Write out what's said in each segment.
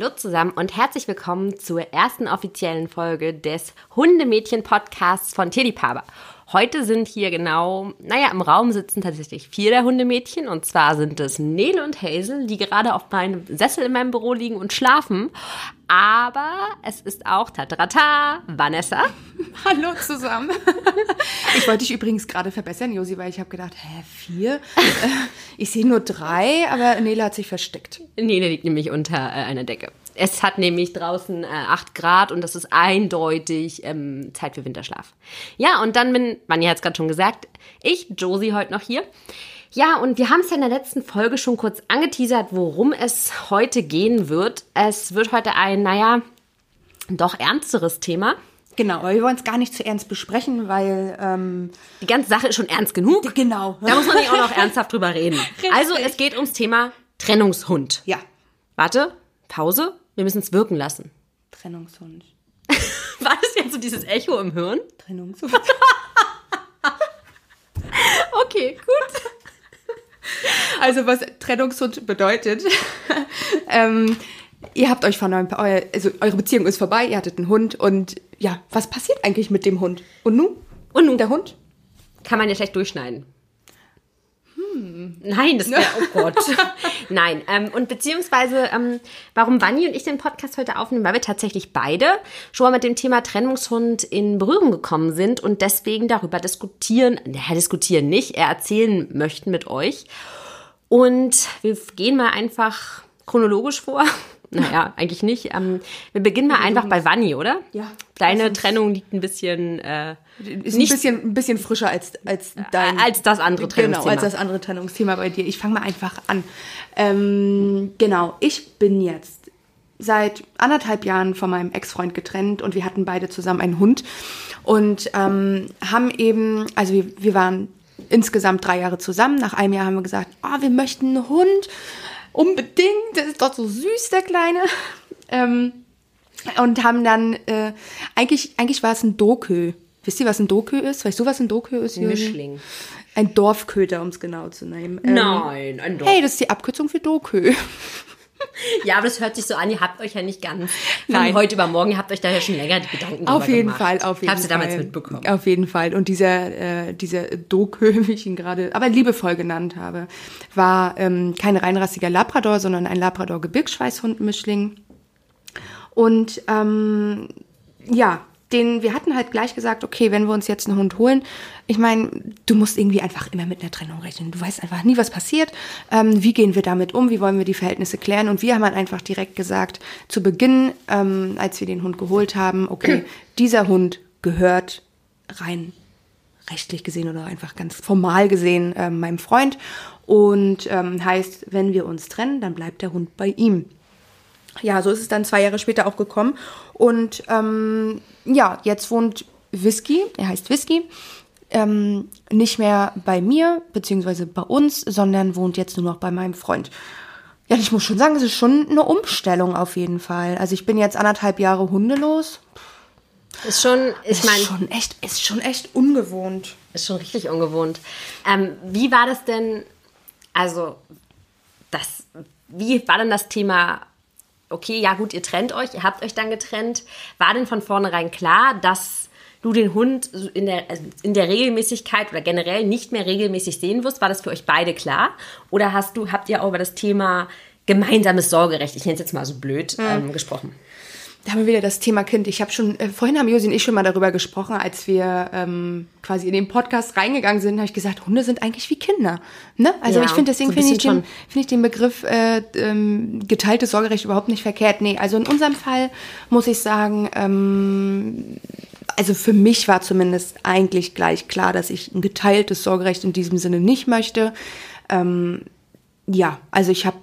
Hallo zusammen und herzlich willkommen zur ersten offiziellen Folge des Hundemädchen-Podcasts von Tierliebhaber. Heute sind hier genau, naja, im Raum sitzen tatsächlich vier der Hundemädchen. Und zwar sind es Nele und Hazel, die gerade auf meinem Sessel in meinem Büro liegen und schlafen. Aber es ist auch Tatrata, Vanessa. Hallo zusammen. Ich wollte dich übrigens gerade verbessern, Josi, weil ich habe gedacht, hä, vier? Ich sehe nur drei, aber Nele hat sich versteckt. Nele liegt nämlich unter äh, einer Decke. Es hat nämlich draußen äh, 8 Grad und das ist eindeutig ähm, Zeit für Winterschlaf. Ja, und dann bin, Vanja hat es gerade schon gesagt, ich, Josie, heute noch hier. Ja, und wir haben es ja in der letzten Folge schon kurz angeteasert, worum es heute gehen wird. Es wird heute ein, naja, doch ernsteres Thema. Genau, aber wir wollen es gar nicht zu ernst besprechen, weil ähm, die ganze Sache ist schon ernst genug. Genau. Da muss man nicht auch noch ernsthaft drüber reden. Richtig. Also es geht ums Thema Trennungshund. Ja, Warte, Pause. Wir müssen es wirken lassen. Trennungshund. War das jetzt so dieses Echo im Hirn? Trennungshund. Okay, gut. Also was Trennungshund bedeutet, ähm, ihr habt euch von eurem, also eure Beziehung ist vorbei, ihr hattet einen Hund und ja, was passiert eigentlich mit dem Hund? Und nun? Und nun? Der Hund? Kann man ja schlecht durchschneiden. Nein, das wäre, oh Gott. Nein, ähm, und beziehungsweise, ähm, warum Vanni und ich den Podcast heute aufnehmen, weil wir tatsächlich beide schon mal mit dem Thema Trennungshund in Berührung gekommen sind und deswegen darüber diskutieren, naja, diskutieren nicht, eher erzählen möchten mit euch. Und wir gehen mal einfach chronologisch vor. Naja, eigentlich nicht. Ähm, wir beginnen mal einfach bei Vanni, oder? Ja. Deine uns- Trennung liegt ein bisschen äh, Ist Nicht- ein bisschen, ein bisschen frischer als, als dein... als das andere Genau, Trennungsthema. als das andere Trennungsthema bei dir. Ich fange mal einfach an. Ähm, genau, ich bin jetzt seit anderthalb Jahren von meinem Ex-Freund getrennt und wir hatten beide zusammen einen Hund und ähm, haben eben, also wir, wir waren insgesamt drei Jahre zusammen. Nach einem Jahr haben wir gesagt, oh, wir möchten einen Hund. Unbedingt, der ist doch so süß, der Kleine. Ähm, und haben dann, äh, eigentlich, eigentlich war es ein Dokö. Wisst ihr, was ein Dokö ist? Weißt du, was ein Dokö ist? Josi? Mischling. Ein Dorfköter, um es genau zu nehmen. Ähm, Nein, ein Dorf. Hey, das ist die Abkürzung für Dokö. Ja, aber das hört sich so an, ihr habt euch ja nicht ganz von Nein. heute über morgen, ihr habt euch da ja schon länger die Gedanken drüber Auf jeden gemacht. Fall, auf jeden Fall. du damals mitbekommen. Auf jeden Fall. Und dieser, äh, dieser Dokö, wie ich ihn gerade, aber liebevoll genannt habe, war ähm, kein reinrassiger Labrador, sondern ein Labrador-Gebirgsschweißhund-Mischling. Und ähm, ja, den, wir hatten halt gleich gesagt, okay, wenn wir uns jetzt einen Hund holen, ich meine, du musst irgendwie einfach immer mit einer Trennung rechnen. Du weißt einfach nie, was passiert. Ähm, wie gehen wir damit um? Wie wollen wir die Verhältnisse klären? Und wir haben halt einfach direkt gesagt, zu Beginn, ähm, als wir den Hund geholt haben, okay, dieser Hund gehört rein rechtlich gesehen oder einfach ganz formal gesehen ähm, meinem Freund. Und ähm, heißt, wenn wir uns trennen, dann bleibt der Hund bei ihm ja, so ist es dann zwei Jahre später auch gekommen. Und ähm, ja, jetzt wohnt Whisky, er heißt Whisky, ähm, nicht mehr bei mir, beziehungsweise bei uns, sondern wohnt jetzt nur noch bei meinem Freund. Ja, ich muss schon sagen, es ist schon eine Umstellung auf jeden Fall. Also ich bin jetzt anderthalb Jahre hundelos. Ist schon, ich Ist meine, schon echt, ist schon echt ungewohnt. ist schon richtig ungewohnt. Ähm, wie war das denn, also, das, wie war denn das Thema, okay, ja gut, ihr trennt euch, ihr habt euch dann getrennt. War denn von vornherein klar, dass du den Hund in der, also in der Regelmäßigkeit oder generell nicht mehr regelmäßig sehen wirst? War das für euch beide klar? Oder hast du, habt ihr auch über das Thema gemeinsames Sorgerecht, ich nenne es jetzt mal so blöd, ähm, gesprochen? Da haben wir wieder das Thema Kind. Ich habe schon, äh, vorhin haben Josi und ich schon mal darüber gesprochen, als wir ähm, quasi in den Podcast reingegangen sind, habe ich gesagt, Hunde sind eigentlich wie Kinder. Ne? Also Ja, ich finde deswegen so finde ich, den, finde ich den Begriff äh, ähm, geteiltes Sorgerecht überhaupt nicht verkehrt. Nee, also in unserem Fall muss ich sagen, ähm, also für mich war zumindest eigentlich gleich klar, dass ich ein geteiltes Sorgerecht in diesem Sinne nicht möchte. Ähm, ja, also ich habe.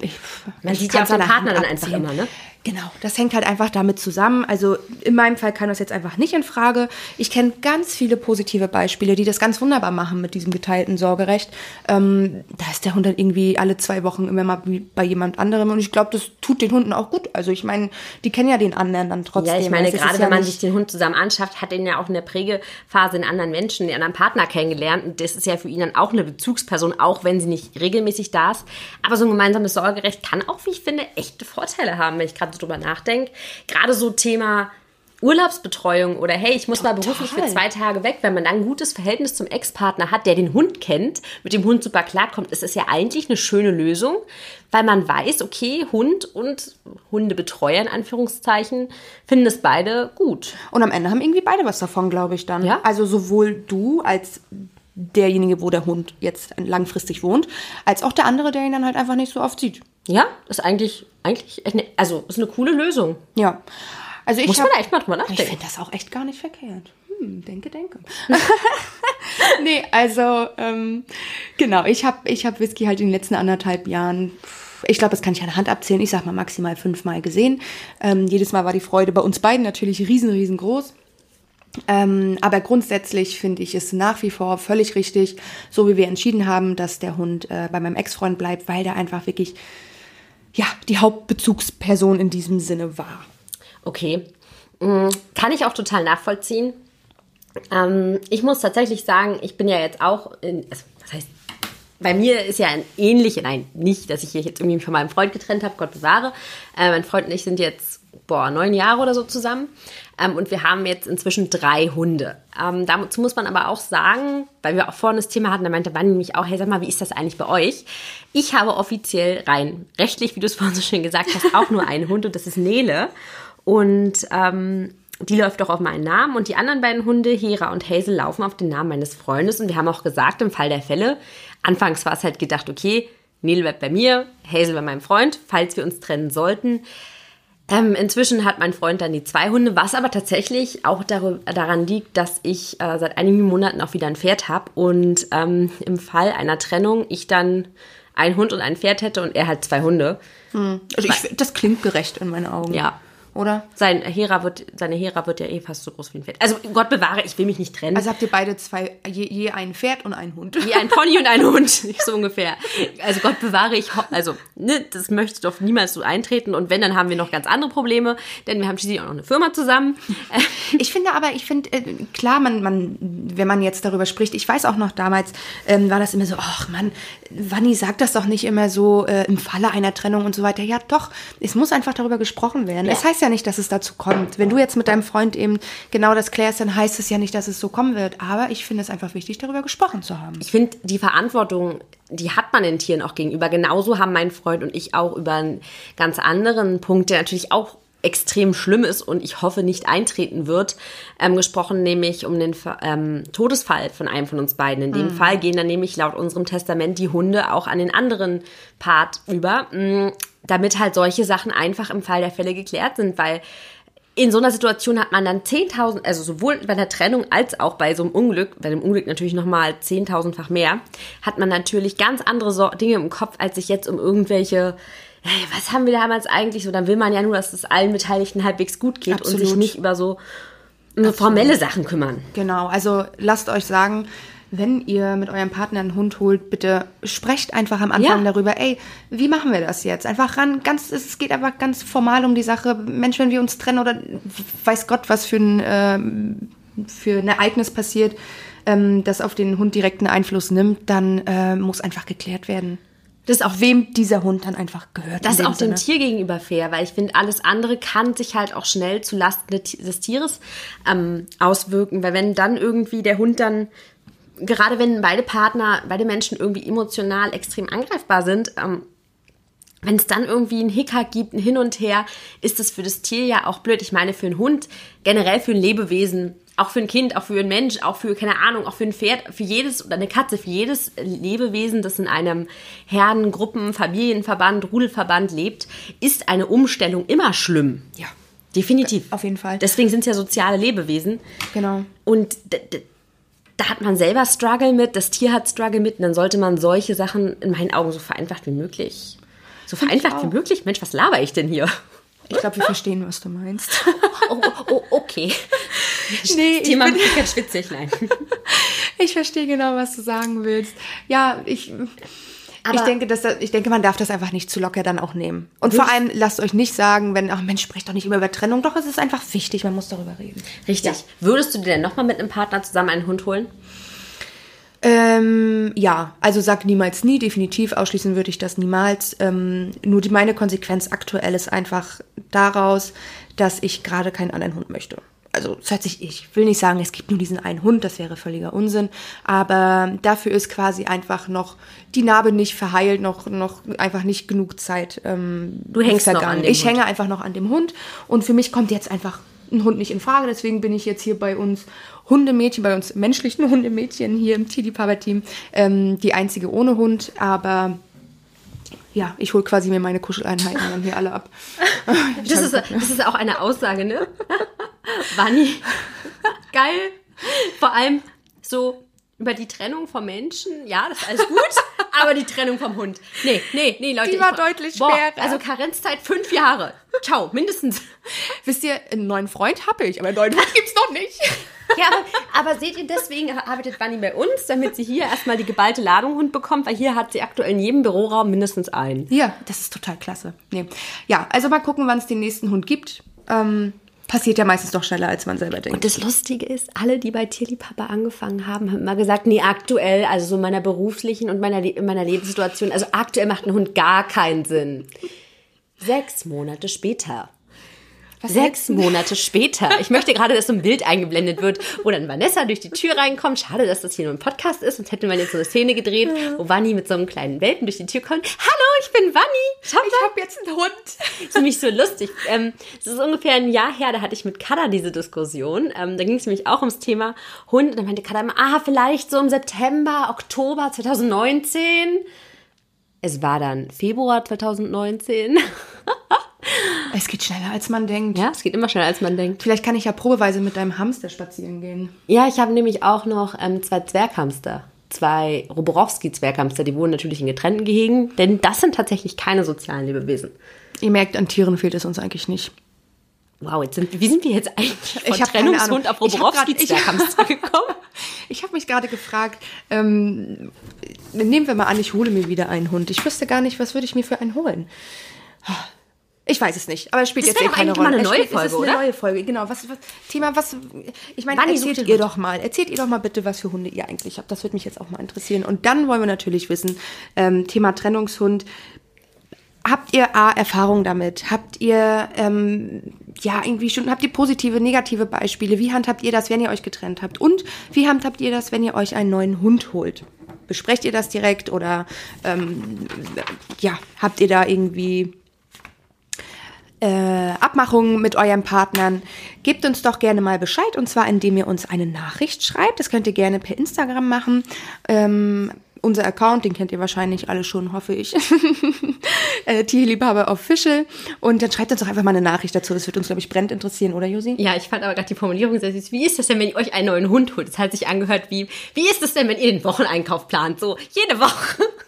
Man sieht ja auch den Partner dann einfach immer, ne? Genau, das hängt halt einfach damit zusammen. Also in meinem Fall kam das jetzt einfach nicht in Frage. Ich kenne ganz viele positive Beispiele, die das ganz wunderbar machen mit diesem geteilten Sorgerecht. Ähm, da ist der Hund dann irgendwie alle zwei Wochen immer mal bei jemand anderem und ich glaube, das tut den Hunden auch gut. Also ich meine, die kennen ja den anderen dann trotzdem. Ja, ich meine, Also gerade ja wenn man nicht- sich den Hund zusammen anschafft, hat er ja auch in der Prägephase einen anderen Menschen, einen anderen Partner kennengelernt. Und das ist ja für ihn dann auch eine Bezugsperson, auch wenn sie nicht regelmäßig da ist. Aber so ein gemeinsames Sorgerecht kann auch, wie ich finde, echte Vorteile haben, wenn ich gerade so drüber nachdenke. Gerade so Thema Urlaubsbetreuung oder hey, ich muss mal beruflich für zwei Tage weg, wenn man dann ein gutes Verhältnis zum Ex-Partner hat, der den Hund kennt, mit dem Hund super klarkommt, ist es ja eigentlich eine schöne Lösung, weil man weiß, okay, Hund und Hundebetreuer in Anführungszeichen finden es beide gut. Und am Ende haben irgendwie beide was davon, glaube ich dann. Ja. Also sowohl du als derjenige, wo der Hund jetzt langfristig wohnt, als auch der andere, der ihn dann halt einfach nicht so oft sieht. Ja, ist eigentlich, eigentlich, eine, also ist eine coole Lösung. Ja. Also ich Muss hab, man echt mal drüber Ich nachdenken. finde das auch echt gar nicht verkehrt. Hm, denke, denke. nee, also ähm, genau, ich habe ich hab Whisky halt in den letzten anderthalb Jahren, ich glaube, das kann ich an der Hand abzählen, ich sag mal maximal fünfmal gesehen. Ähm, jedes Mal war die Freude bei uns beiden natürlich riesen, riesengroß. Ähm, aber grundsätzlich finde ich es nach wie vor völlig richtig, so wie wir entschieden haben, dass der Hund äh, bei meinem Ex-Freund bleibt, weil der einfach wirklich ja, die Hauptbezugsperson in diesem Sinne war. Okay. Mm, Kann ich auch total nachvollziehen. Ähm, ich muss tatsächlich sagen, ich bin ja jetzt auch in, also, was heißt, bei mir ist ja ein ähnlich, nein, nicht, dass ich hier jetzt irgendwie mich von meinem Freund getrennt habe, Gott bewahre. Äh, mein Freund und ich sind jetzt, boah, neun Jahre oder so zusammen. Ähm, und wir haben jetzt inzwischen drei Hunde. Ähm, dazu muss man aber auch sagen, weil wir auch vorhin das Thema hatten, da meinte Wanni nämlich auch, hey, sag mal, wie ist das eigentlich bei euch? Ich habe offiziell rein rechtlich, wie du es vorhin so schön gesagt hast, auch nur einen Hund und das ist Nele. Und ähm, die läuft auch auf meinen Namen und die anderen beiden Hunde, Hera und Hazel, laufen auf den Namen meines Freundes. Und wir haben auch gesagt, im Fall der Fälle, anfangs war es halt gedacht, okay, Nele bleibt bei mir, Hazel bei meinem Freund, falls wir uns trennen sollten. Ähm, inzwischen hat mein Freund dann die zwei Hunde, was aber tatsächlich auch darü- daran liegt, dass ich äh, seit einigen Monaten auch wieder ein Pferd habe und ähm, im Fall einer Trennung ich dann einen Hund und ein Pferd hätte und er halt zwei Hunde. Also ich, das klingt gerecht in meinen Augen. Ja. Oder? Sein Hera wird, seine Hera wird ja eh fast so groß wie ein Pferd. Also Gott bewahre, ich will mich nicht trennen. Also habt ihr beide zwei, je, je ein Pferd und ein Hund. wie ein Pony und ein Hund, so ungefähr. Also Gott bewahre, ich also ne, das möchte doch niemals so eintreten und wenn, dann haben wir noch ganz andere Probleme, denn wir haben schließlich auch noch eine Firma zusammen. Ich finde aber, ich finde, äh, klar, man, man, wenn man jetzt darüber spricht, ich weiß auch noch damals, ähm, war das immer so, ach Mann, Wanni sagt das doch nicht immer so äh, im Falle einer Trennung und so weiter. Ja, doch, es muss einfach darüber gesprochen werden. Ja. Es heißt ja nicht, dass es dazu kommt. Wenn du jetzt mit deinem Freund eben genau das klärst, dann heißt es ja nicht, dass es so kommen wird. Aber ich finde es einfach wichtig, darüber gesprochen zu haben. Ich finde, die Verantwortung, die hat man den Tieren auch gegenüber. Genauso haben mein Freund und ich auch über einen ganz anderen Punkt, der natürlich auch extrem schlimm ist und ich hoffe nicht eintreten wird, ähm, gesprochen, nämlich um den ähm, Todesfall von einem von uns beiden. In dem Fall gehen dann nämlich laut unserem Testament die Hunde auch an den anderen Part über, mh, damit halt solche Sachen einfach im Fall der Fälle geklärt sind, weil in so einer Situation hat man dann 10.000, also sowohl bei der Trennung als auch bei so einem Unglück, bei dem Unglück natürlich nochmal 10.000-fach mehr, hat man natürlich ganz andere Dinge im Kopf, als sich jetzt um irgendwelche, hey, was haben wir damals eigentlich so, dann will man ja nur, dass es allen Beteiligten halbwegs gut geht und sich Absolut. nicht über so äh, formelle Sachen kümmern. Genau, also lasst euch sagen, wenn ihr mit eurem Partner einen Hund holt, bitte sprecht einfach am Anfang Ja. darüber, ey, wie machen wir das jetzt? Einfach ran, ganz, es geht einfach ganz formal um die Sache. Mensch, wenn wir uns trennen oder weiß Gott, was für ein, ähm, für ein Ereignis passiert, ähm, das auf den Hund direkten Einfluss nimmt, dann äh, muss einfach geklärt werden. Das ist auch Wem dieser Hund dann einfach gehört. Das ist dem auch dem Sinne. Tier gegenüber fair, weil ich finde, alles andere kann sich halt auch schnell zu Lasten des Tieres ähm, auswirken, weil wenn dann irgendwie der Hund dann, gerade wenn beide Partner, beide Menschen irgendwie emotional extrem angreifbar sind, ähm, wenn es dann irgendwie einen Hickhack gibt, ein Hin und Her, ist das für das Tier ja auch blöd. Ich meine, für einen Hund, generell für ein Lebewesen, auch für ein Kind, auch für einen Mensch, auch für, keine Ahnung, auch für ein Pferd, für jedes oder eine Katze, für jedes Lebewesen, das in einem Herden-, Gruppen-, Familienverband, Rudelverband lebt, ist eine Umstellung immer schlimm. Ja. Definitiv. Auf jeden Fall. Deswegen sind es ja soziale Lebewesen. Genau. Und da hat man selber Struggle mit, das Tier hat Struggle mit, und dann sollte man solche Sachen in meinen Augen so vereinfacht wie möglich. So vereinfacht wie möglich? Mensch, was laber ich denn hier? Ich glaube, wir verstehen, was du meinst. Oh, oh okay. nee, Thema mit ganz schwitzig, nein. Ich verstehe genau, was du sagen willst. Ja, ich, Aber- ich, denke, dass, das- ich denke, man darf das einfach nicht zu locker dann auch nehmen. Und vor allem lasst euch nicht sagen, wenn, ach Mensch, sprecht doch nicht immer über Trennung. Doch, es ist einfach wichtig, man muss darüber reden. Richtig. Würdest du dir denn nochmal mit einem Partner zusammen einen Hund holen? Ähm, ja, also sag niemals nie, definitiv ausschließen würde ich das niemals. Ähm, nur die, meine Konsequenz aktuell ist einfach daraus, dass ich gerade keinen anderen Hund möchte. Also das hört sich, ich will nicht sagen, es gibt nur diesen einen Hund, das wäre völliger Unsinn, aber dafür ist quasi einfach noch die Narbe nicht verheilt, noch, noch einfach nicht genug Zeit. Ähm, Du hängst noch an dem Ich Hund. hänge einfach noch an dem Hund und für mich kommt jetzt einfach ein Hund nicht in Frage, deswegen bin ich jetzt hier bei uns Hundemädchen, bei uns menschlichen Hundemädchen hier im Tierliebhaber-Team, ähm, die einzige ohne Hund, aber ja, ich hole quasi mir meine Kuscheleinheiten dann hier alle ab. Das ist, das ist auch eine Aussage, ne? Wanni. Geil. Vor allem so über die Trennung vom Menschen, ja, das ist alles gut, aber die Trennung vom Hund. Nee, nee, nee, Leute. Die war ich- deutlich boah, schwerer. Also Karenzzeit fünf Jahre. Ciao, mindestens. Wisst ihr, einen neuen Freund habe ich, aber einen neuen Hund gibt's noch nicht. Ja, aber, aber seht ihr, deswegen arbeitet Wanni bei uns, damit sie hier erstmal die geballte Ladung Hund bekommt, weil hier hat sie aktuell in jedem Büroraum mindestens einen. Ja, das ist total klasse. Nee. Ja, also mal gucken, wann es den nächsten Hund gibt. Ähm, passiert ja meistens doch schneller, als man selber denkt. Und das Lustige ist, alle, die bei Tierliebhaber angefangen haben, haben immer gesagt, nee, aktuell, also so in meiner beruflichen und meiner, Le- in meiner Lebenssituation, also aktuell macht ein Hund gar keinen Sinn. Sechs Monate später. Sechs Monate später. Ich möchte gerade, dass so ein Bild eingeblendet wird, wo dann Vanessa durch die Tür reinkommt. Schade, dass das hier nur ein Podcast ist, sonst hätte man jetzt so eine Szene gedreht, wo Vanni mit so einem kleinen Welpen durch die Tür kommt. Hallo, ich bin Vanni. Ich habe jetzt einen Hund. das ist nämlich so lustig. Ähm, es ist ungefähr ein Jahr her, da hatte ich mit Kada diese Diskussion. Ähm, da ging es nämlich auch ums Thema Hund. Und dann meinte Kada immer, ah, vielleicht so im September, Oktober 2019. Es war dann Februar 2019. Es geht schneller, als man denkt. ja, es geht immer schneller, als man denkt. Vielleicht kann ich ja probeweise mit deinem Hamster spazieren gehen. Ja, ich habe nämlich auch noch ähm, zwei Zwerghamster. Zwei Roborowski-Zwerghamster, die wohnen natürlich in getrennten Gehegen, denn das sind tatsächlich keine sozialen Lebewesen. Ihr merkt, an Tieren fehlt es uns eigentlich nicht. Wow, jetzt sind, wie sind wir jetzt eigentlich von Ich Trennungshund auf Roborowski-Zwerghamster gekommen? Ich habe mich gerade gefragt, ähm, nehmen wir mal an, ich hole mir wieder einen Hund. Ich wüsste gar nicht, was würde ich mir für einen holen. Ich weiß es nicht, aber es spielt Das jetzt eh keine eigentlich mal Rolle. eine neue spielt- es ist Folge, eine oder? neue Folge, genau. Was, was Thema, was ich meine, Wann erzählt ihr doch mal, erzählt ihr doch mal bitte, was für Hunde ihr eigentlich habt. Das würde mich jetzt auch mal interessieren. Und dann wollen wir natürlich wissen, ähm, Thema Trennungshund. Habt ihr A, Erfahrung damit? Habt ihr, ähm, ja, irgendwie schon, habt ihr positive, negative Beispiele? Wie handhabt ihr das, wenn ihr euch getrennt habt? Und wie handhabt ihr das, wenn ihr euch einen neuen Hund holt? Besprecht ihr das direkt oder, ähm, ja, habt ihr da irgendwie äh, Abmachungen mit euren Partnern, gebt uns doch gerne mal Bescheid und zwar indem ihr uns eine Nachricht schreibt. Das könnt ihr gerne per Instagram machen. Ähm, unser Account, den kennt ihr wahrscheinlich alle schon, hoffe ich. äh, Tierliebhaber Official. Und dann schreibt uns doch einfach mal eine Nachricht dazu. Das wird uns, glaube ich, brennend interessieren, oder Josi? Ja, ich fand aber gerade die Formulierung sehr süß. Wie ist das denn, wenn ihr euch einen neuen Hund holt? Das hat sich angehört wie, wie ist es denn, wenn ihr den Wocheneinkauf plant? So, jede Woche.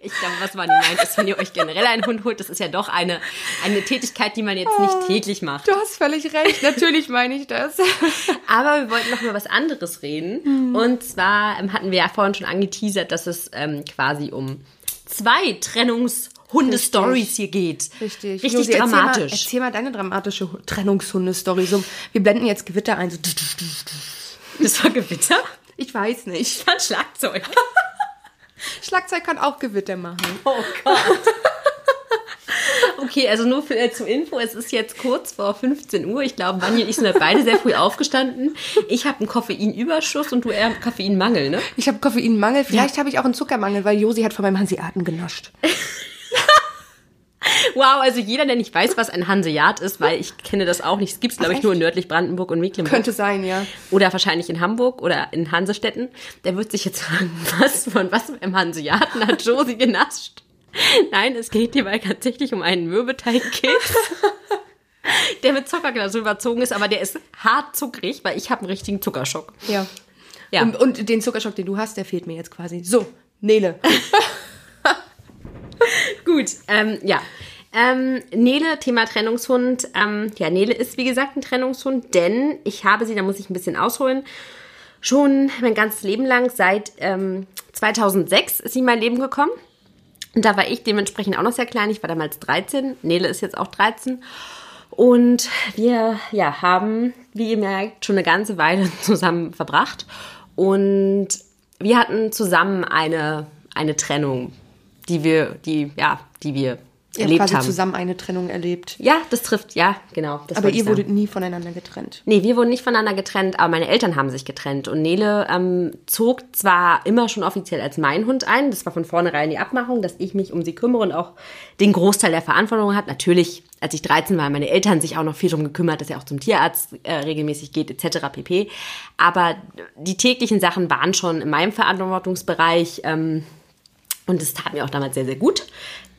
Ich glaube, was man meint, ist, wenn ihr euch generell einen Hund holt, das ist ja doch eine, eine Tätigkeit, die man jetzt nicht täglich macht. Du hast völlig recht. Natürlich meine ich das. Aber wir wollten noch über was anderes reden. Und zwar ähm, hatten wir ja vorhin schon angeteasert, dass es ähm, quasi um zwei Trennungshunde-Stories hier geht. Richtig. Richtig Josi, dramatisch. Erzähl mal, erzähl mal deine dramatische Trennungshunde-Story. So, wir blenden jetzt Gewitter ein. So. Das war Gewitter? Ich weiß nicht. Ich fand Schlagzeug. Schlagzeug kann auch Gewitter machen. Oh Gott. Okay, also nur für, äh, zur Info, es ist jetzt kurz vor 15 Uhr. Ich glaube, Vanja und ich sind halt beide sehr früh aufgestanden. Ich habe einen Koffeinüberschuss und du eher einen Koffeinmangel, ne? Ich habe Koffeinmangel. Vielleicht habe ich auch einen Zuckermangel, weil Josi hat von meinem Hanseaten genascht. Wow, also jeder, der nicht weiß, was ein Hanseat ist, weil ich kenne das auch nicht. Es gibt es, glaube ich, nur in nördlich Brandenburg und Mecklenburg. Könnte sein, ja. Oder wahrscheinlich in Hamburg oder in Hansestetten. Der wird sich jetzt fragen, was von was im Hanseaten hat Josie genascht? Nein, es geht hierbei tatsächlich um einen Mürbeteigkeks, der mit Zuckerglasur überzogen ist, aber der ist hart zuckrig, weil ich habe einen richtigen Zuckerschock. Ja. Ja. Und, und den Zuckerschock, den du hast, der fehlt mir jetzt quasi. So, Nele. Gut, ähm, ja. Ähm, Nele, Thema Trennungshund. Ähm, ja, Nele ist wie gesagt ein Trennungshund, denn ich habe sie, da muss ich ein bisschen ausholen, schon mein ganzes Leben lang, seit ähm, 2006 ist sie in mein Leben gekommen. Und da war ich dementsprechend auch noch sehr klein. Ich war damals 13. Nele ist jetzt auch 13. Und wir ja, haben, wie ihr merkt, schon eine ganze Weile zusammen verbracht. Und wir hatten zusammen eine, eine Trennung, die wir, die, ja, die wir Ihr habt erlebt quasi haben. zusammen eine Trennung erlebt. Ja, das trifft, ja, genau. Das Aber ihr wurdet nie voneinander getrennt. Nee, wir wurden nicht voneinander getrennt, aber meine Eltern haben sich getrennt. Und Nele ähm, zog zwar immer schon offiziell als mein Hund ein, das war von vornherein die Abmachung, dass ich mich um sie kümmere und auch den Großteil der Verantwortung hat. Natürlich, als ich 13 war, haben meine Eltern sich auch noch viel darum gekümmert, dass er auch zum Tierarzt äh, regelmäßig geht, etc. pp. Aber die täglichen Sachen waren schon in meinem Verantwortungsbereich. Ähm, und es tat mir auch damals sehr, sehr gut.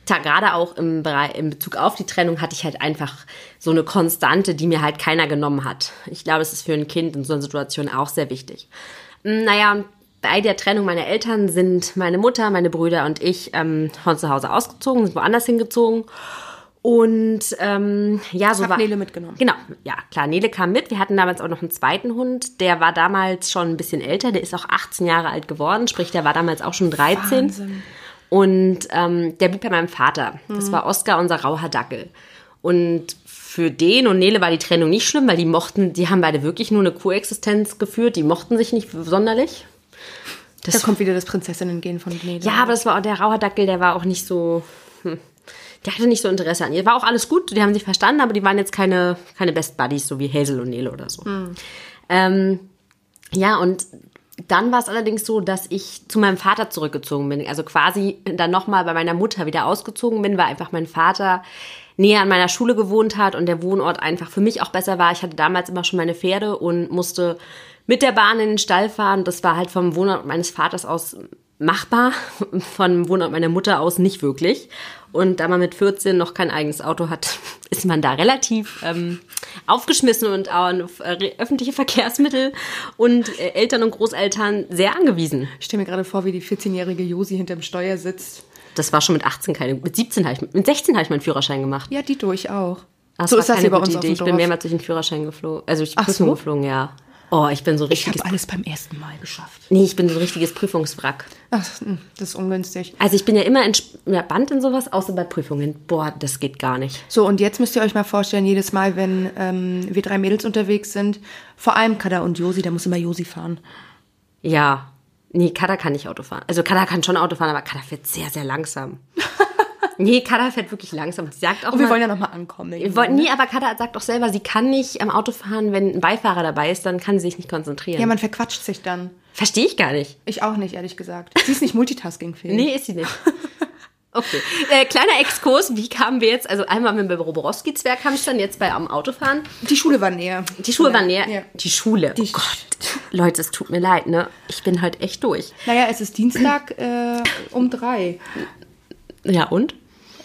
Gerade auch im, Bereich, in Bezug auf die Trennung hatte ich halt einfach so eine Konstante, die mir halt keiner genommen hat. Ich glaube, es ist für ein Kind in so einer Situation auch sehr wichtig. Mm, Naja, bei der Trennung meiner Eltern sind meine Mutter, meine Brüder und ich ähm, von zu Hause ausgezogen, sind woanders hingezogen. Und ähm, ja, so Hab war. Nele mitgenommen. Genau, ja, klar, Nele kam mit. Wir hatten damals auch noch einen zweiten Hund. Der war damals schon ein bisschen älter. Der ist auch 18 Jahre alt geworden. Sprich, der war damals auch schon 13. Wahnsinn. Und ähm, der blieb bei meinem Vater. Das war Oskar, unser rauher Dackel. Und für den und Nele war die Trennung nicht schlimm, weil die mochten, die haben beide wirklich nur eine Koexistenz geführt. Die mochten sich nicht sonderlich. Da kommt wieder das Prinzessinnen-Gehen von Nele. Ja, aber das war auch der rauher Dackel, der war auch nicht so. Hm, der hatte nicht so Interesse an ihr. War auch alles gut, die haben sich verstanden, aber die waren jetzt keine, keine Best Buddies, so wie Hazel und Nele oder so. Ähm, ja, und dann war es allerdings so, dass ich zu meinem Vater zurückgezogen bin. Also quasi dann nochmal bei meiner Mutter wieder ausgezogen bin, weil einfach mein Vater näher an meiner Schule gewohnt hat und der Wohnort einfach für mich auch besser war. Ich hatte damals immer schon meine Pferde und musste mit der Bahn in den Stall fahren. Das war halt vom Wohnort meines Vaters aus machbar, vom Wohnort meiner Mutter aus nicht wirklich. Und da man mit 14 noch kein eigenes Auto hat, ist man da relativ ähm, aufgeschmissen und auf äh, öffentliche Verkehrsmittel und äh, Eltern und Großeltern sehr angewiesen. Ich stelle mir gerade vor, wie die 14-jährige Josi hinterm Steuer sitzt. Das war schon mit 18 keine, mit 17 habe ich, mit 16 habe ich meinen Führerschein gemacht. Ja, die durch auch. Das so ist das hier bei uns Idee. dem Ich bin mehrmals durch den Führerschein geflogen, also durch die Ach Prüfung so? geflogen, ja. Oh, ich bin so Ich richtiges, habe alles beim ersten Mal geschafft. nee, ich bin so ein richtiges Prüfungswrack. Ach, hm, das ist ungünstig. Also ich bin ja immer entspannt in sowas, außer bei Prüfungen. Boah, das geht gar nicht. So, und jetzt müsst ihr euch mal vorstellen, jedes Mal, wenn ähm, wir drei Mädels unterwegs sind, vor allem Kada und Josi, da muss immer Josi fahren. Ja. Nee, Kada kann nicht Auto fahren. Also Kada kann schon Auto fahren, aber Kada fährt sehr, sehr langsam. nee, Kada fährt wirklich langsam. Sie sagt auch Und wir mal, wollen ja nochmal ankommen. wir wollten nie, aber Kada sagt auch selber, sie kann nicht am Auto fahren, wenn ein Beifahrer dabei ist, dann kann sie sich nicht konzentrieren. Ja, man verquatscht sich dann. Verstehe ich gar nicht. Ich auch nicht, ehrlich gesagt. Sie ist nicht multitaskingfähig. Nee, ist sie nicht. Okay. Äh, kleiner Exkurs, wie kamen wir jetzt? Also einmal mit dem Roborowski Zwerghamstern, jetzt bei am Autofahren. Die Schule war näher. Die Schule war näher. Ja. Die Schule. Die oh Gott. Leute, es tut mir leid, ne? Ich bin heute echt durch. Naja, es ist Dienstag äh, um drei. Ja, und?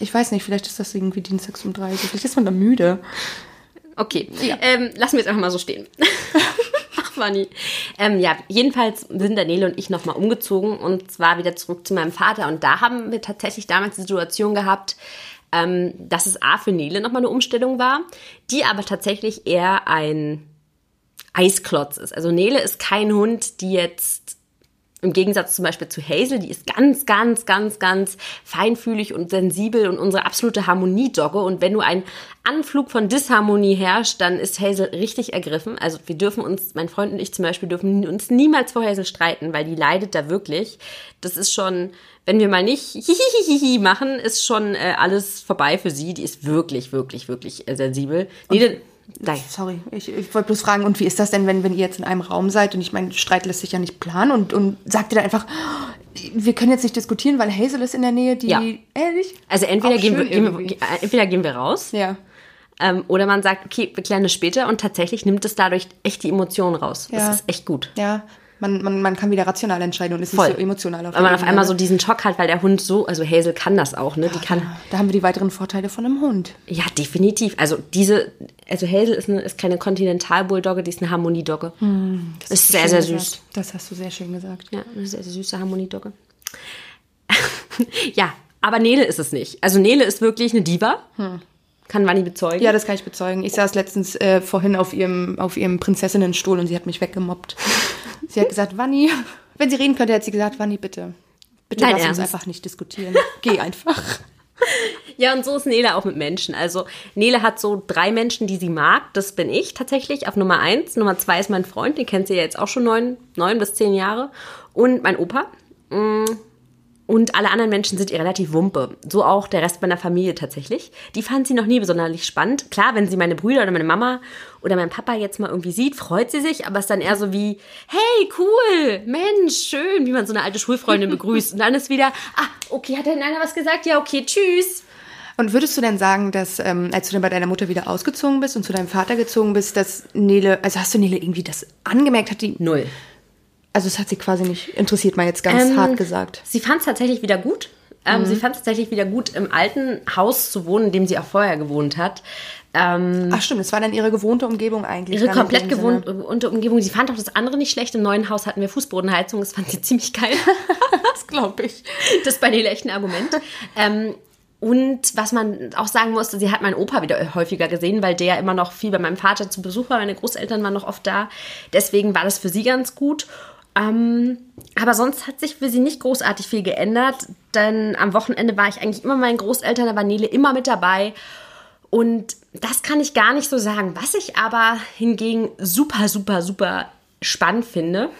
Ich weiß nicht, vielleicht ist das irgendwie dienstags um drei. Vielleicht ist man da müde. Okay, ähm, lassen wir es einfach mal so stehen. Ach, funny. Ähm, ja, jedenfalls sind Daniele und ich nochmal umgezogen und zwar wieder zurück zu meinem Vater. Und da haben wir tatsächlich damals die Situation gehabt, ähm, dass es A für Nele nochmal eine Umstellung war, die aber tatsächlich eher ein Eisklotz ist. Also Nele ist kein Hund, die jetzt im Gegensatz zum Beispiel zu Hazel, die ist ganz, ganz, ganz, ganz feinfühlig und sensibel und unsere absolute Harmoniedogge. Und wenn du einen Anflug von Disharmonie herrscht, dann ist Hazel richtig ergriffen. Also wir dürfen uns, mein Freund und ich zum Beispiel, dürfen uns niemals vor Hazel streiten, weil die leidet da wirklich. Das ist schon, wenn wir mal nicht hihihihi machen, ist schon äh, alles vorbei für sie. Die ist wirklich, wirklich, wirklich äh, sensibel. Nee, Nein. Sorry, ich, ich wollte bloß fragen, und wie ist das denn, wenn, wenn ihr jetzt in einem Raum seid und ich meine, Streit lässt sich ja nicht planen und, und sagt ihr dann einfach, wir können jetzt nicht diskutieren, weil Hazel ist in der Nähe, die. Ja. Ehrlich? Also entweder gehen, wir, schön gehen wir, irgendwie. äh, entweder gehen wir raus Ja. ähm, oder man sagt, okay, wir klären das später und tatsächlich nimmt es dadurch echt die Emotionen raus. Ja. Das ist echt gut. Ja. Man, man, man kann wieder rational entscheiden und ist Voll. nicht so emotional auf Weil man auf einmal so diesen Schock hat, weil der Hund so, also Hazel kann das auch, ne? Die kann, Da haben wir die weiteren Vorteile von einem Hund. ja, definitiv. Also diese, also Hazel ist, eine, ist keine Kontinental-Bulldogge, die ist eine Harmoniedogge. Das ist sehr, sehr gesagt. süß. Das hast du sehr schön gesagt. Ja, eine sehr, sehr süße Harmoniedogge. ja, aber Nele ist es nicht. Also Nele ist wirklich eine Diva. Kann Wanni bezeugen. Ja, das kann ich bezeugen. Ich saß letztens äh, vorhin auf ihrem, auf ihrem Prinzessinnenstuhl und sie hat mich weggemobbt. sie hat gesagt, Wanni, wenn sie reden könnte, hat sie gesagt, Wanni, bitte. Bitte Dein lass uns Ernst? einfach nicht diskutieren. Geh einfach. Ja, und so ist Nele auch mit Menschen. Also Nele hat so drei Menschen, die sie mag. Das bin ich tatsächlich auf Nummer eins. Nummer zwei ist mein Freund, den kennt sie ja jetzt auch schon neun, neun bis zehn Jahre. Und mein Opa. Mm. Und alle anderen Menschen sind ihr relativ wumpe. So auch der Rest meiner Familie tatsächlich. Die fand sie noch nie besonders spannend. Klar, wenn sie meine Brüder oder meine Mama oder mein Papa jetzt mal irgendwie sieht, freut sie sich, aber es ist dann eher so wie, hey, cool, Mensch, schön, wie man so eine alte Schulfreundin begrüßt. Und dann ist wieder, ah, okay, hat denn einer was gesagt? Ja, okay, tschüss. Und würdest du denn sagen, dass, ähm, als du dann bei deiner Mutter wieder ausgezogen bist und zu deinem Vater gezogen bist, dass Nele, also hast du Nele irgendwie das angemerkt? Hat die. Null. Also es hat sie quasi nicht interessiert, mal jetzt ganz Ähm, hart gesagt. Sie fand es tatsächlich wieder gut. Ähm, Sie fand es tatsächlich wieder gut, im alten Haus zu wohnen, in dem sie auch vorher gewohnt hat. Ähm, Ach stimmt, es war dann ihre gewohnte Umgebung eigentlich. ihre komplett gewohnte Umgebung. Sie fand auch das andere nicht schlecht. Im neuen Haus hatten wir Fußbodenheizung. Das fand sie ziemlich geil. Das glaube ich. Das ist bei Nele echt ein Argument. ähm, und was man auch sagen musste, sie hat meinen Opa wieder häufiger gesehen, weil der immer noch viel bei meinem Vater zu Besuch war. Meine Großeltern waren noch oft da. Deswegen war das für sie ganz gut. Ähm, aber sonst hat sich für sie nicht großartig viel geändert, denn am Wochenende war ich eigentlich immer meinen Großeltern, da war Nele immer mit dabei. Und das kann ich gar nicht so sagen. Was ich aber hingegen super, super, super spannend finde,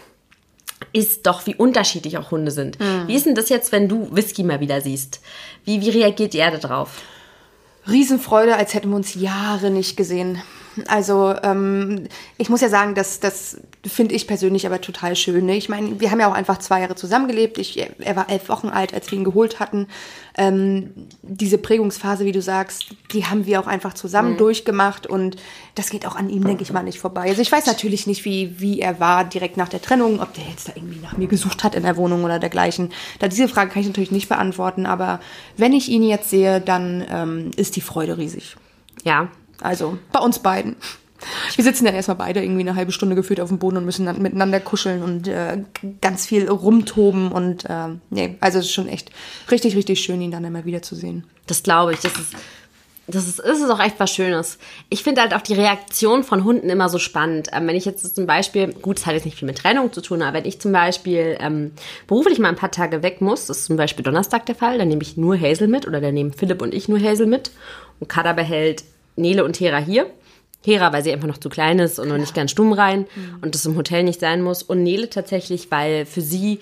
ist doch, wie unterschiedlich auch Hunde sind. Wie ist denn das jetzt, wenn du Whisky mal wieder siehst? Wie, wie reagiert ihr da drauf? Riesenfreude, als hätten wir uns Jahre nicht gesehen. Also ähm, ich muss ja sagen, das, das finde ich persönlich aber total schön. Ne? Ich meine, wir haben ja auch einfach zwei Jahre zusammengelebt. Ich, er war elf Wochen alt, als wir ihn geholt hatten. Ähm, diese Prägungsphase, wie du sagst, die haben wir auch einfach zusammen durchgemacht und das geht auch an ihm, denke ich mal, nicht vorbei. Also ich weiß natürlich nicht, wie, wie er war direkt nach der Trennung, ob der jetzt da irgendwie nach mir gesucht hat in der Wohnung oder dergleichen. Da diese Frage kann ich natürlich nicht beantworten, aber wenn ich ihn jetzt sehe, dann ähm, ist die Freude riesig. Ja, Also bei uns beiden. Wir sitzen dann erstmal beide irgendwie eine halbe Stunde gefühlt auf dem Boden und müssen dann miteinander kuscheln und äh, ganz viel rumtoben und äh, nee, also es ist schon echt richtig, richtig schön, ihn dann immer wieder zu sehen. Das glaube ich. Das ist, das ist, das ist auch echt was Schönes. Ich finde halt auch die Reaktion von Hunden immer so spannend. Ähm, wenn ich jetzt zum Beispiel, gut, es hat jetzt nicht viel mit Trennung zu tun, aber wenn ich zum Beispiel ähm, beruflich mal ein paar Tage weg muss, das ist zum Beispiel Donnerstag der Fall, dann nehme ich nur Hazel mit oder dann nehmen Philipp und ich nur Hazel mit und Kada behält Nele und Hera hier. Hera, weil sie einfach noch zu klein ist und noch nicht ganz stumm rein und das im Hotel nicht sein muss. Und Nele tatsächlich, weil für sie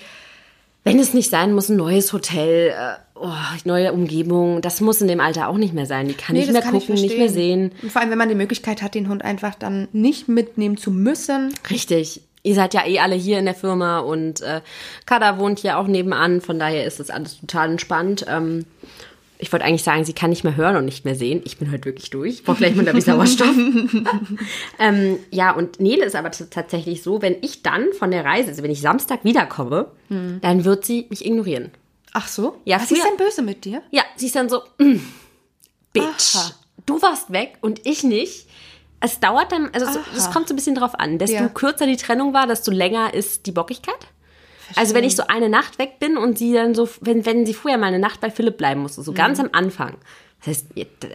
wenn es nicht sein muss, ein neues Hotel, äh, oh, neue Umgebung, das muss in dem Alter auch nicht mehr sein. Die kann nicht mehr gucken, nicht mehr sehen. Und vor allem, wenn man die Möglichkeit hat, den Hund einfach dann nicht mitnehmen zu müssen. Richtig. Ihr seid ja eh alle hier in der Firma und äh, Kada wohnt hier auch nebenan, von daher ist das alles total entspannt. Ähm, ich wollte eigentlich sagen, sie kann nicht mehr hören und nicht mehr sehen. Ich bin heute wirklich durch. Ich brauche gleich mal ein bisschen Sauerstoff. ähm, ja, und Nele ist aber tatsächlich so, wenn ich dann von der Reise, also wenn ich Samstag wiederkomme, dann wird sie mich ignorieren. Ach so? Ja, Was ist früher- denn böse mit dir? Ja, sie ist dann so, mm, Bitch, Aha. du warst weg und ich nicht. Es dauert dann, also so- es Aha. kommt so ein bisschen drauf an. Desto Ja. kürzer die Trennung war, desto länger ist die Bockigkeit. Also wenn ich so eine Nacht weg bin und sie dann so, wenn, wenn sie vorher mal eine Nacht bei Philipp bleiben musste, so Mhm. ganz am Anfang. Das heißt,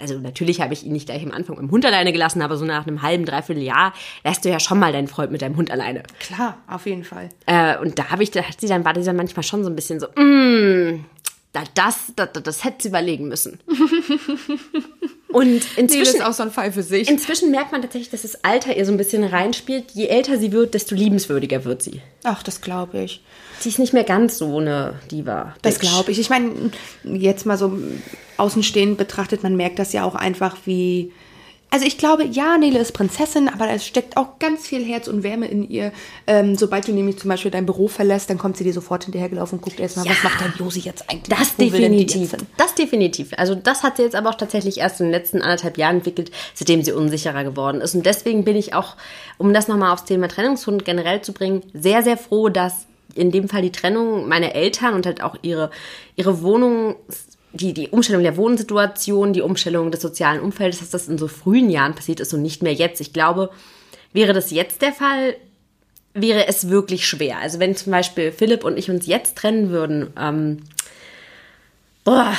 also natürlich habe ich ihn nicht gleich am Anfang mit dem Hund alleine gelassen, aber so nach einem halben, dreiviertel Jahr lässt du ja schon mal deinen Freund mit deinem Hund alleine. Klar, auf jeden Fall. Äh, und da habe ich, da hat sie dann, war sie dann manchmal schon so ein bisschen so, mm, da- das, das, das, das hätte sie überlegen müssen. und Nee, inzwischen, ist auch so ein Fall für sich. inzwischen merkt man tatsächlich, dass das Alter ihr so ein bisschen reinspielt. Je älter sie wird, desto liebenswürdiger wird sie. Ach, das glaube ich. Sie ist nicht mehr ganz so eine Diva. Das glaube ich. Ich meine, jetzt mal so außenstehend betrachtet, man merkt das ja auch einfach, wie. Also ich glaube, ja, Nele ist Prinzessin, aber es steckt auch ganz viel Herz und Wärme in ihr. Ähm, sobald du nämlich zum Beispiel dein Büro verlässt, dann kommt sie dir sofort hinterhergelaufen und guckt erstmal, was Ja. macht denn Josi jetzt eigentlich? Das Wo definitiv. Das definitiv. Also das hat sie jetzt aber auch tatsächlich erst in den letzten anderthalb Jahren entwickelt, seitdem sie unsicherer geworden ist. Und deswegen bin ich auch, um das nochmal aufs Thema Trennungshund generell zu bringen, sehr, sehr froh, dass in dem Fall die Trennung meiner Eltern und halt auch ihre, ihre Wohnung, die, die Umstellung der Wohnsituation, die Umstellung des sozialen Umfeldes, dass das in so frühen Jahren passiert ist und nicht mehr jetzt. Ich glaube, wäre das jetzt der Fall, wäre es wirklich schwer. Also wenn zum Beispiel Philipp und ich uns jetzt trennen würden, ähm, boah,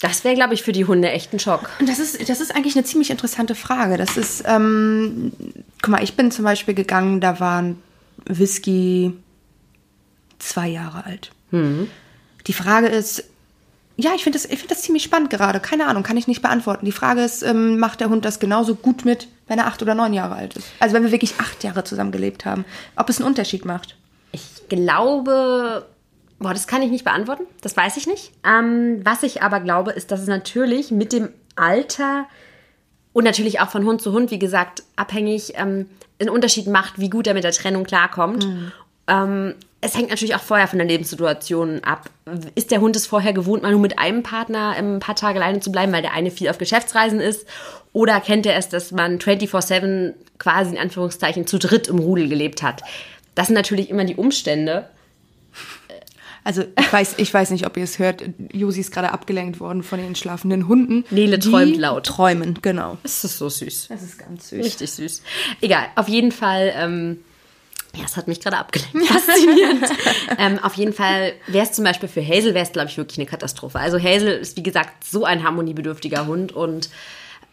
das wäre, glaube ich, für die Hunde echt ein Schock. Und das ist, das ist eigentlich eine ziemlich interessante Frage. Das ist, ähm, guck mal, ich bin zum Beispiel gegangen, da waren Whisky zwei Jahre alt. Die Frage ist, ja, ich finde das, ich find das ziemlich spannend gerade. Keine Ahnung, kann ich nicht beantworten. Die Frage ist, ähm, macht der Hund das genauso gut mit, wenn er acht oder neun Jahre alt ist? Also wenn wir wirklich acht Jahre zusammengelebt haben. Ob es einen Unterschied macht? Ich glaube, boah, das kann ich nicht beantworten. Das weiß ich nicht. Ähm, was ich aber glaube, ist, dass es natürlich mit dem Alter und natürlich auch von Hund zu Hund, wie gesagt, abhängig ähm, einen Unterschied macht, wie gut er mit der Trennung klarkommt. Mhm. Ähm, es hängt natürlich auch vorher von der Lebenssituation ab. Ist der Hund es vorher gewohnt, mal nur mit einem Partner ein paar Tage alleine zu bleiben, weil der eine viel auf Geschäftsreisen ist? Oder kennt er es, dass man 24-7 quasi in Anführungszeichen zu dritt im Rudel gelebt hat? Das sind natürlich immer die Umstände. Also ich weiß, ich weiß nicht, ob ihr es hört. Josi ist gerade abgelenkt worden von den schlafenden Hunden. Nele träumt laut. Träumen, genau. Das ist so süß. Das ist ganz süß. Richtig süß. Egal, auf jeden Fall. Ähm, ja, es hat mich gerade abgelenkt. Faszinierend. ähm, auf jeden Fall wäre es zum Beispiel für Hazel, wäre es, glaube ich, wirklich eine Katastrophe. Also Hazel ist, wie gesagt, so ein harmoniebedürftiger Hund und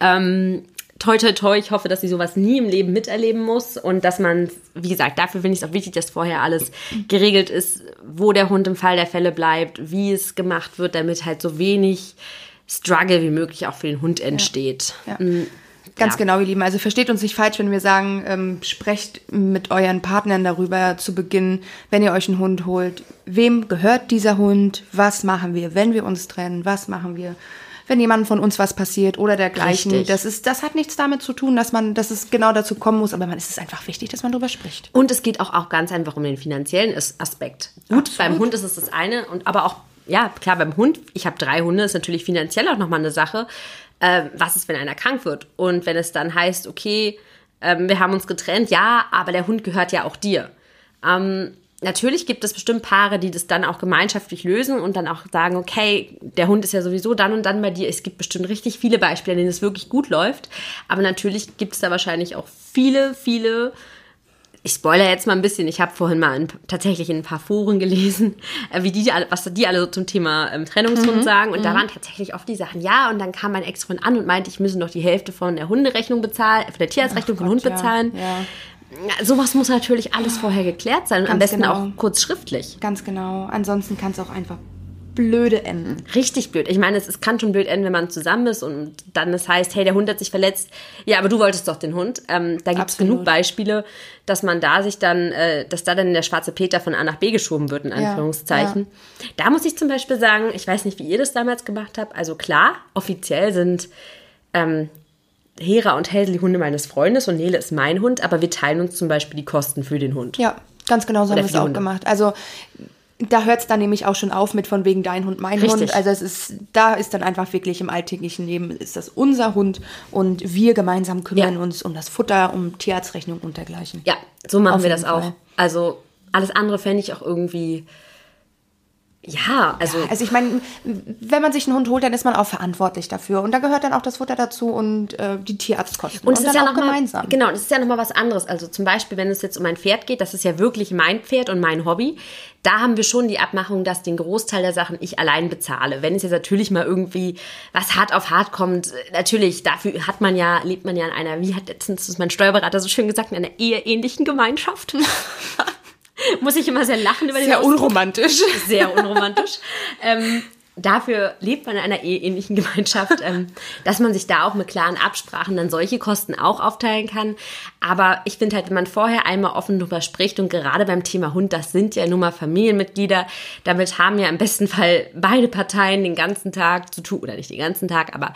ähm, toi, toi, toi, ich hoffe, dass sie sowas nie im Leben miterleben muss und dass man, wie gesagt, dafür finde ich es auch wichtig, dass vorher alles geregelt ist, wo der Hund im Fall der Fälle bleibt, wie es gemacht wird, damit halt so wenig Struggle wie möglich auch für den Hund entsteht. Ja. Ja. Ganz ja. genau, ihr Lieben. Also versteht uns nicht falsch, wenn wir sagen, ähm, sprecht mit euren Partnern darüber zu Beginn, wenn ihr euch einen Hund holt. Wem gehört dieser Hund? Was machen wir, wenn wir uns trennen? Was machen wir? wenn jemand von uns was passiert oder dergleichen. Richtig. Das ist, das hat nichts damit zu tun, dass man, dass es genau dazu kommen muss, aber man ist es einfach wichtig, dass man darüber spricht. Und es geht auch, auch ganz einfach um den finanziellen Aspekt. Gut, Absolut. beim Hund ist es das eine und aber auch ja, klar, beim Hund, ich habe drei Hunde, ist natürlich finanziell auch nochmal eine Sache. Äh, was ist, wenn einer krank wird? Und wenn es dann heißt, okay, äh, wir haben uns getrennt, ja, aber der Hund gehört ja auch dir. Ähm, natürlich gibt es bestimmt Paare, die das dann auch gemeinschaftlich lösen und dann auch sagen, okay, der Hund ist ja sowieso dann und dann bei dir. Es gibt bestimmt richtig viele Beispiele, in denen es wirklich gut läuft. Aber natürlich gibt es da wahrscheinlich auch viele, viele ich spoilere jetzt mal ein bisschen. Ich habe vorhin mal in, tatsächlich in ein paar Foren gelesen, äh, wie die, was die alle so zum Thema ähm, Trennungshund mhm. sagen. Und mhm. da waren tatsächlich oft die Sachen, ja, und dann kam mein Ex-Freund an und meinte, ich müsse noch die Hälfte von der Hunderechnung bezahlen, von der Tierarztrechnung von Hund bezahlen. Ja. Ja sowas muss natürlich alles vorher geklärt sein und Ganz am besten genau. auch kurz schriftlich. Ganz genau. Ansonsten kann es auch einfach blöde enden. Richtig blöd. Ich meine, es, es kann schon blöd enden, wenn man zusammen ist und dann es heißt, hey, der Hund hat sich verletzt. Ja, aber du wolltest doch den Hund. Ähm, da gibt es genug Beispiele, dass man da sich dann, äh, dass da dann der schwarze Peter von A nach B geschoben wird, in Anführungszeichen. Ja, ja. Da muss ich zum Beispiel sagen, ich weiß nicht, wie ihr das damals gemacht habt. Also klar, offiziell sind ähm, Hera und Hazel die Hunde meines Freundes und Nele ist mein Hund, aber wir teilen uns zum Beispiel die Kosten für den Hund. Ja, ganz genau so haben wir es auch gemacht. Also da hört es dann nämlich auch schon auf mit von wegen dein Hund, mein Richtig. Hund. Also es ist, da ist dann einfach wirklich im alltäglichen Leben ist das unser Hund und wir gemeinsam kümmern ja. uns um das Futter, um Tierarztrechnung und dergleichen. Ja, so machen Auf wir das Fall. auch. Also alles andere fände ich auch irgendwie ja, also. Ja, also ich meine, wenn man sich einen Hund holt, dann ist man auch verantwortlich dafür. Und da gehört dann auch das Futter dazu und äh, die Tierarztkosten. Und es ist ja auch gemeinsam. Mal, genau, das ist ja nochmal was anderes. Also zum Beispiel, wenn es jetzt um ein Pferd geht, das ist ja wirklich mein Pferd und mein Hobby. Da haben wir schon die Abmachung, dass den Großteil der Sachen ich allein bezahle. Wenn es jetzt natürlich mal irgendwie was hart auf hart kommt, natürlich, dafür hat man ja, lebt man ja in einer, wie hat letztens mein Steuerberater so schön gesagt, in einer eheähnlichen Gemeinschaft. Muss ich immer sehr lachen über den Sehr Ausdruck. unromantisch. Sehr unromantisch. ähm, dafür lebt man in einer ähnlichen Gemeinschaft, ähm, dass man sich da auch mit klaren Absprachen dann solche Kosten auch aufteilen kann. Aber ich finde halt, wenn man vorher einmal offen drüber spricht und gerade beim Thema Hund, das sind ja nun mal Familienmitglieder, damit haben ja im besten Fall beide Parteien den ganzen Tag zu tun, oder nicht den ganzen Tag, aber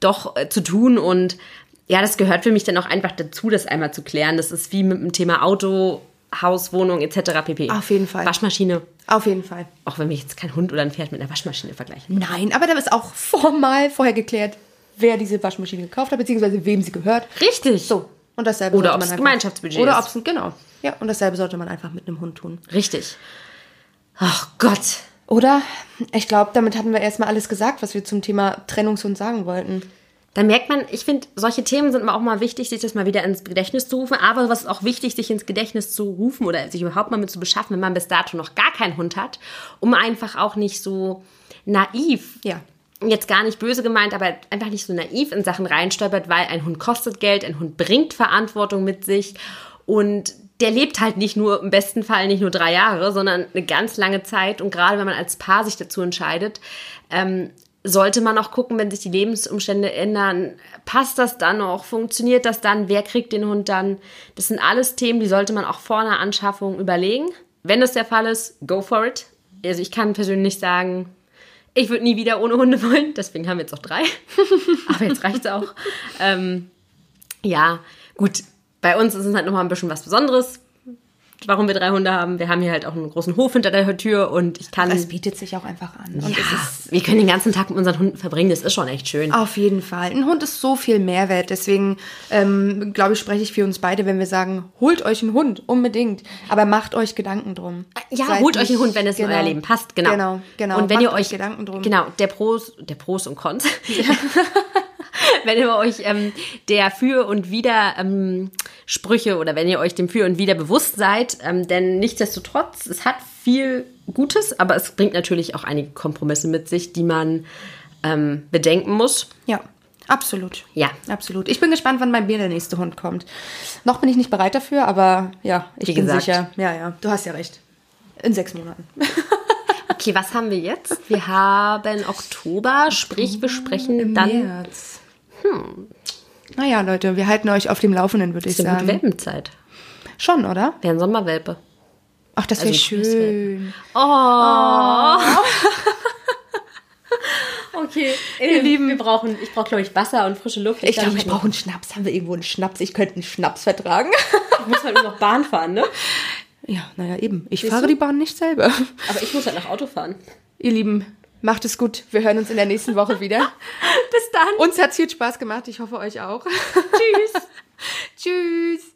doch äh, zu tun und ja, das gehört für mich dann auch einfach dazu, das einmal zu klären. Das ist wie mit dem Thema Auto Haus, Wohnung etc. pp. Auf jeden Fall. Waschmaschine. Auf jeden Fall. Auch wenn wir jetzt kein Hund oder ein Pferd mit einer Waschmaschine vergleichen. Nein, aber da ist auch formal vorher geklärt, wer diese Waschmaschine gekauft hat, beziehungsweise wem sie gehört. Richtig. So. Und dasselbe oder ob es Gemeinschaftsbudget Oder ob es, genau. Ja, und dasselbe sollte man einfach mit einem Hund tun. Richtig. Ach Gott. Oder? Ich glaube, damit hatten wir erstmal alles gesagt, was wir zum Thema Trennungshund sagen wollten dann merkt man, ich finde, solche Themen sind auch mal wichtig, sich das mal wieder ins Gedächtnis zu rufen. Aber was ist auch wichtig, sich ins Gedächtnis zu rufen oder sich überhaupt mal mit zu beschaffen, wenn man bis dato noch gar keinen Hund hat, um einfach auch nicht so naiv, ja. jetzt gar nicht böse gemeint, aber einfach nicht so naiv in Sachen reinstolpert, weil ein Hund kostet Geld, ein Hund bringt Verantwortung mit sich Und der lebt halt nicht nur, im besten Fall nicht nur drei Jahre, sondern eine ganz lange Zeit. Und gerade wenn man als Paar sich dazu entscheidet, ähm, sollte man auch gucken, wenn sich die Lebensumstände ändern, passt das dann noch, funktioniert das dann, wer kriegt den Hund dann? Das sind alles Themen, die sollte man auch vor einer Anschaffung überlegen. Wenn das der Fall ist, go for it. Also ich kann persönlich sagen, ich würde nie wieder ohne Hunde wollen, deswegen haben wir jetzt auch drei. Aber jetzt reicht's auch. ähm, ja, gut, bei uns ist es halt nochmal ein bisschen was Besonderes warum wir drei Hunde haben. Wir haben hier halt auch einen großen Hof hinter der Tür und ich kann. Das bietet sich auch einfach an. Und ja, wir können den ganzen Tag mit unseren Hunden verbringen. Das ist schon echt schön. Auf jeden Fall. Ein Hund ist so viel Mehrwert. Deswegen ähm, glaube ich, spreche ich für uns beide, wenn wir sagen, holt euch einen Hund unbedingt, aber macht euch Gedanken drum. Ja, Seid holt euch einen Hund, wenn es genau. in euer Leben passt. Genau. Genau, genau. Und wenn macht ihr euch Gedanken drum. Genau, der Pros, der Pros und Cons. Ja. wenn ihr euch ähm, der Für und Wider ähm, Sprüche oder wenn ihr euch dem Für und Wider bewusst seid, ähm, denn nichtsdestotrotz, es hat viel Gutes, aber es bringt natürlich auch einige Kompromisse mit sich, die man ähm, bedenken muss. Ja. Absolut. Ja. Absolut. Ich bin gespannt, wann bei mir der nächste Hund kommt. Noch bin ich nicht bereit dafür, aber ja, ich Wie bin gesagt. sicher. Ja, ja. Du hast ja recht. In sechs Monaten. okay, was haben wir jetzt? Wir haben Oktober, sprich, wir sprechen Im dann. März. Hm. Naja, Leute, wir halten euch auf dem Laufenden, würde ich sagen. Ist Welpenzeit. Schon, oder? Wären Sommerwelpe. Ach, das wäre also schön. Oh. oh. okay, ihr ähm, Lieben, wir brauchen, ich brauche glaube ich Wasser und frische Luft. Ich, ich glaube, ich brauche einen Schnaps. Haben wir irgendwo einen Schnaps? Ich könnte einen Schnaps vertragen. ich muss halt nur noch Bahn fahren, ne? Ja, naja, eben. Ich Siehst fahre du? die Bahn nicht selber. Aber ich muss halt nach Auto fahren. Ihr Lieben, Macht es gut. Wir hören uns in der nächsten Woche wieder. Bis dann. Uns hat es viel Spaß gemacht. Ich hoffe euch auch. Tschüss. Tschüss.